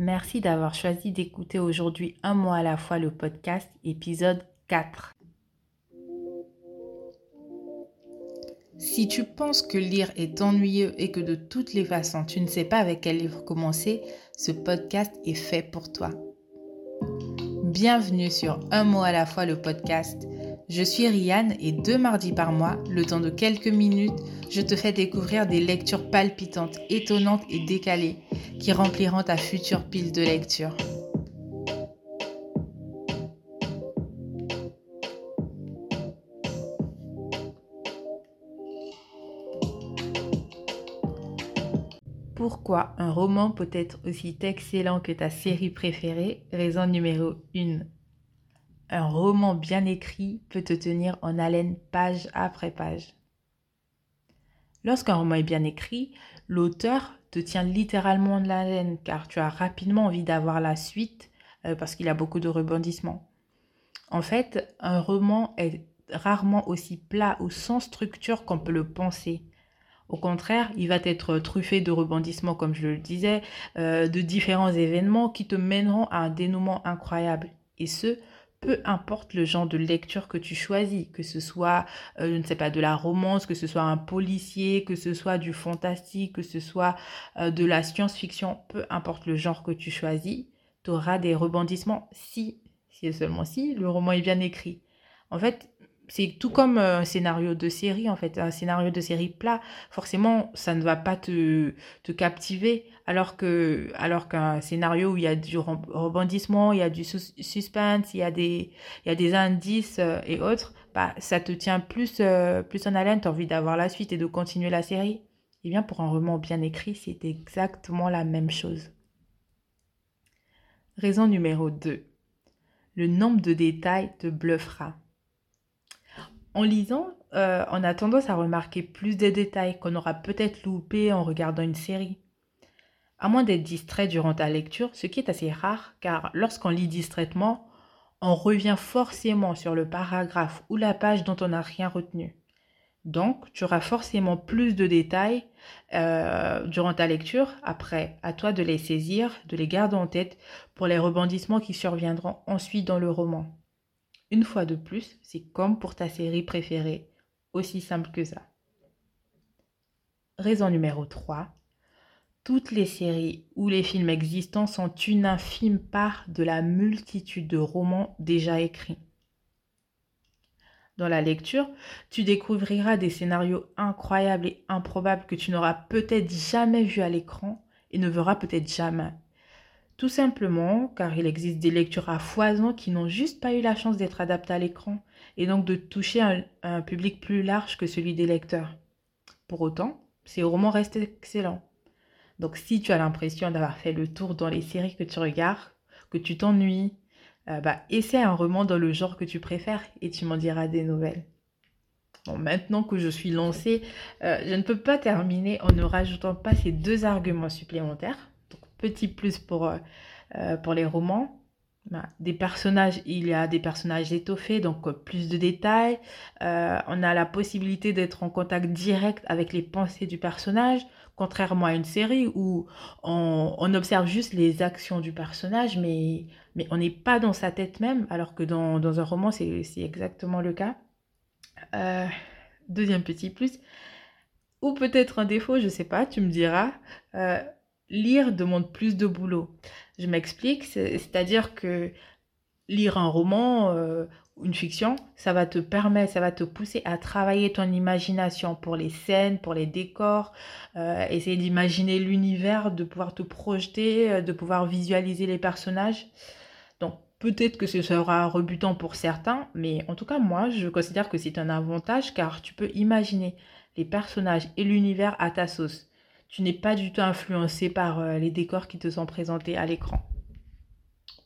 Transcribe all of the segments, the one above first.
Merci d'avoir choisi d'écouter aujourd'hui un mois à la fois le podcast épisode 4. Si tu penses que lire est ennuyeux et que de toutes les façons tu ne sais pas avec quel livre commencer, ce podcast est fait pour toi. Bienvenue sur Un mot à la fois le podcast. Je suis Rianne et deux mardis par mois, le temps de quelques minutes, je te fais découvrir des lectures palpitantes, étonnantes et décalées qui rempliront ta future pile de lecture. Pourquoi un roman peut être aussi excellent que ta série préférée? Raison numéro 1. Un roman bien écrit peut te tenir en haleine page après page. Lorsqu'un roman est bien écrit, l'auteur te tient littéralement en haleine car tu as rapidement envie d'avoir la suite euh, parce qu'il a beaucoup de rebondissements. En fait, un roman est rarement aussi plat ou sans structure qu'on peut le penser. Au contraire, il va être truffé de rebondissements, comme je le disais, euh, de différents événements qui te mèneront à un dénouement incroyable. Et ce, peu importe le genre de lecture que tu choisis, que ce soit, euh, je ne sais pas, de la romance, que ce soit un policier, que ce soit du fantastique, que ce soit euh, de la science-fiction, peu importe le genre que tu choisis, tu auras des rebondissements si, si et seulement si, le roman est bien écrit. En fait, c'est tout comme un scénario de série, en fait. Un scénario de série plat, forcément, ça ne va pas te, captiver. Alors que alors qu'un scénario où il y a du rebondissement, il y a du suspense, il y a des, il y a des indices euh, et autres, bah, ça te tient plus, euh, plus en haleine. Tu as envie d'avoir la suite et de continuer la série. Et bien, pour un roman bien écrit, c'est exactement la même chose. Raison numéro 2. Le nombre de détails te bluffera. En lisant, euh, on a tendance à remarquer plus de détails qu'on aura peut-être loupé en regardant une série. À moins d'être distrait durant ta lecture, ce qui est assez rare car lorsqu'on lit distraitement, on revient forcément sur le paragraphe ou la page dont on n'a rien retenu. Donc, tu auras forcément plus de détails euh, durant ta lecture. Après, à toi de les saisir, de les garder en tête pour les rebondissements qui surviendront ensuite dans le roman. Une fois de plus, c'est comme pour ta série préférée, aussi simple que ça. Raison numéro 3. Toutes les séries ou les films existants sont une infime part de la multitude de romans déjà écrits. Dans la lecture, tu découvriras des scénarios incroyables et improbables que tu n'auras peut-être jamais vus à l'écran et ne verras peut-être jamais. Tout simplement car il existe des lectures à foison qui n'ont juste pas eu la chance d'être adaptées à l'écran et donc de toucher un, public plus large que celui des lecteurs. Pour autant, ces romans restent excellents. Donc si tu as l'impression d'avoir fait le tour dans les séries que tu regardes, que tu t'ennuies, euh, bah, essaie un roman dans le genre que tu préfères et tu m'en diras des nouvelles. Bon, maintenant que je suis lancée, euh, je ne peux pas terminer en ne rajoutant pas ces deux arguments supplémentaires petit plus pour, euh, euh, pour les romans. Bah, des personnages, il y a des personnages étoffés, donc euh, plus de détails. on a la possibilité d'être en contact direct avec les pensées du personnage, contrairement à une série où on, observe juste les actions du personnage, mais, mais on n'est pas dans sa tête même, alors que dans, dans un roman, c'est exactement le cas. deuxième petit plus, ou peut-être un défaut, je sais pas, tu me diras lire demande plus de boulot. Je m'explique, c'est-à-dire que lire un roman, euh, une fiction, ça va te permettre, ça va te pousser à travailler ton imagination pour les scènes, pour les décors, euh, essayer d'imaginer l'univers, de pouvoir te projeter, euh, de pouvoir visualiser les personnages. Donc peut-être que ce sera rebutant pour certains, mais en tout cas moi, je considère que c'est un avantage car tu peux imaginer les personnages et l'univers à ta sauce tu n'es pas du tout influencé par euh, les décors qui te sont présentés à l'écran.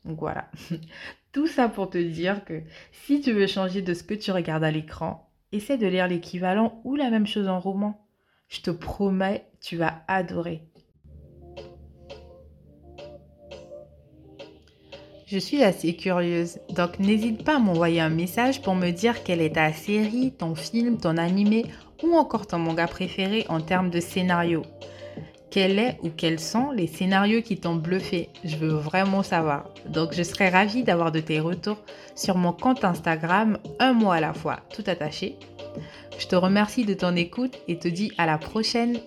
Donc voilà. Tout ça pour te dire que si tu veux changer de ce que tu regardes à l'écran, essaie de lire l'équivalent ou la même chose en roman. Je te promets, tu vas adorer. Je suis assez curieuse, donc n'hésite pas à m'envoyer un message pour me dire quelle est ta série, ton film, ton animé ou encore ton manga préféré en termes de scénario? quel est ou quels sont les scénarios qui t'ont bluffé? Je veux vraiment savoir. Donc je serais ravie d'avoir de tes retours sur mon compte Instagram un mois à la fois, tout attaché. Je te remercie de ton écoute et te dis à la prochaine